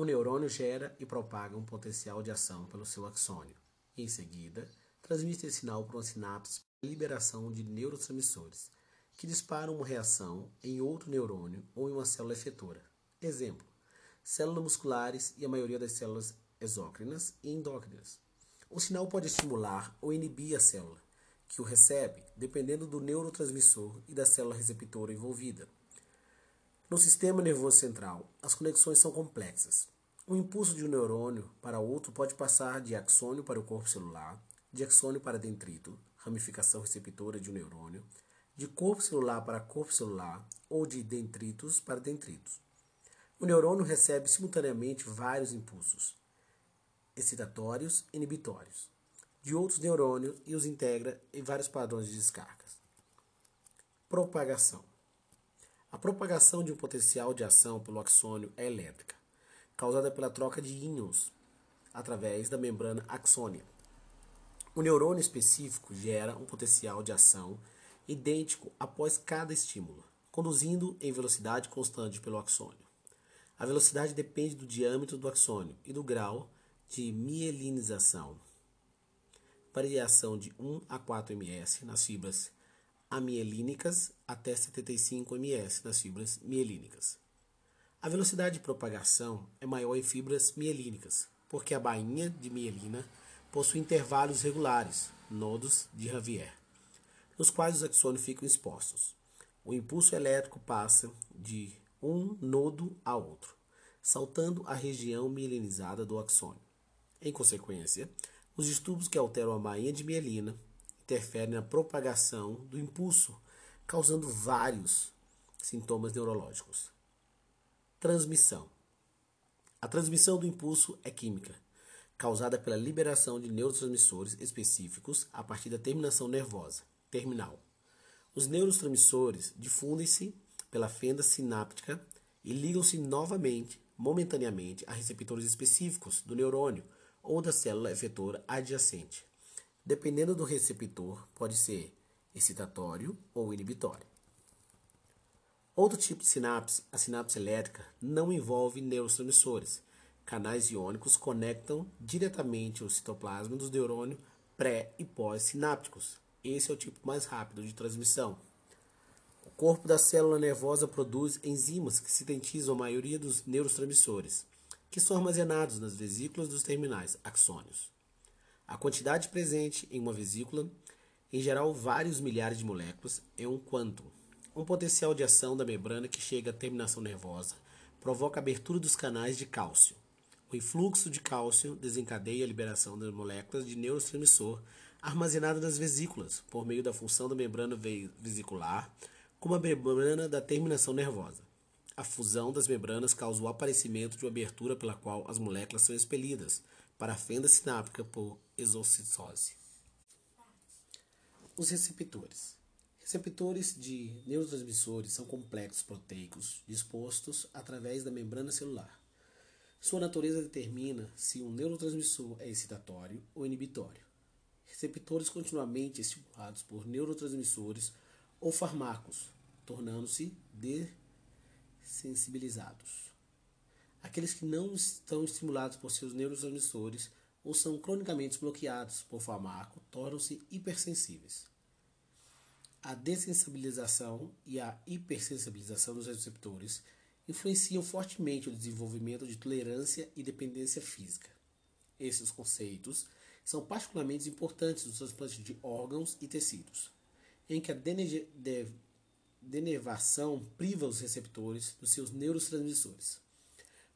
O neurônio gera e propaga um potencial de ação pelo seu axônio. Em seguida, transmite esse sinal para uma sinapse para liberação de neurotransmissores, que disparam uma reação em outro neurônio ou em uma célula efetora. Exemplo: células musculares e a maioria das células exócrinas e endócrinas. O sinal pode estimular ou inibir a célula, que o recebe, dependendo do neurotransmissor e da célula receptora envolvida. No sistema nervoso central, as conexões são complexas. O impulso de um neurônio para outro pode passar de axônio para o corpo celular, de axônio para dendrito, ramificação receptora de um neurônio, de corpo celular para corpo celular ou de dendritos para dendritos. O neurônio recebe simultaneamente vários impulsos, excitatórios e inibitórios, de outros neurônios e os integra em vários padrões de descargas. Propagação. A propagação de um potencial de ação pelo axônio é elétrica, causada pela troca de íons através da membrana axônica. O neurônio específico gera um potencial de ação idêntico após cada estímulo, conduzindo em velocidade constante pelo axônio. A velocidade depende do diâmetro do axônio e do grau de mielinização. Variação de 1 a 4 ms nas fibras amielínicas até 75 ms nas fibras mielínicas. A velocidade de propagação é maior em fibras mielínicas, porque a bainha de mielina possui intervalos regulares, nodos de Javier, nos quais os axônios ficam expostos. O impulso elétrico passa de um nodo a outro, saltando a região mielinizada do axônio. Em consequência, os distúrbios que alteram a bainha de mielina interfere na propagação do impulso, causando vários sintomas neurológicos. Transmissão. A transmissão do impulso é química, causada pela liberação de neurotransmissores específicos a partir da terminação nervosa terminal. Os neurotransmissores difundem-se pela fenda sináptica e ligam-se novamente, momentaneamente, a receptores específicos do neurônio ou da célula efetora adjacente. Dependendo do receptor, pode ser excitatório ou inibitório. Outro tipo de sinapse, a sinapse elétrica, não envolve neurotransmissores. Canais iônicos conectam diretamente o citoplasma dos neurônios pré e pós-sinápticos. Esse é o tipo mais rápido de transmissão. O corpo da célula nervosa produz enzimas que sintetizam a maioria dos neurotransmissores, que são armazenados nas vesículas dos terminais axônios. A quantidade presente em uma vesícula, em geral vários milhares de moléculas, é um quantum. Um potencial de ação da membrana que chega à terminação nervosa provoca a abertura dos canais de cálcio. O influxo de cálcio desencadeia a liberação das moléculas de neurotransmissor armazenadas nas vesículas, por meio da função da membrana vesicular, como a membrana da terminação nervosa. A fusão das membranas causa o aparecimento de uma abertura pela qual as moléculas são expelidas, para a fenda sináptica por exocitose. Os receptores. Receptores de neurotransmissores são complexos proteicos dispostos através da membrana celular. Sua natureza determina se um neurotransmissor é excitatório ou inibitório. Receptores continuamente estimulados por neurotransmissores ou fármacos, tornando-se dessensibilizados. Aqueles que não estão estimulados por seus neurotransmissores ou são cronicamente bloqueados por fármaco tornam-se hipersensíveis. A dessensibilização e a hipersensibilização dos receptores influenciam fortemente o desenvolvimento de tolerância e dependência física. Esses conceitos são particularmente importantes no transplante de órgãos e tecidos, em que a denervação priva os receptores dos seus neurotransmissores.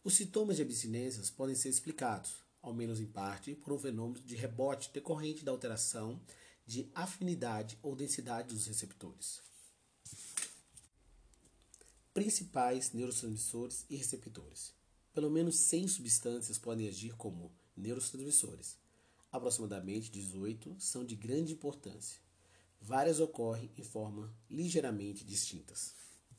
Os sintomas de abstinências podem ser explicados, ao menos em parte, por um fenômeno de rebote decorrente da alteração de afinidade ou densidade dos receptores. Principais neurotransmissores e receptores. Pelo menos 100 substâncias podem agir como neurotransmissores. Aproximadamente 18 são de grande importância. Várias ocorrem em forma ligeiramente distintas.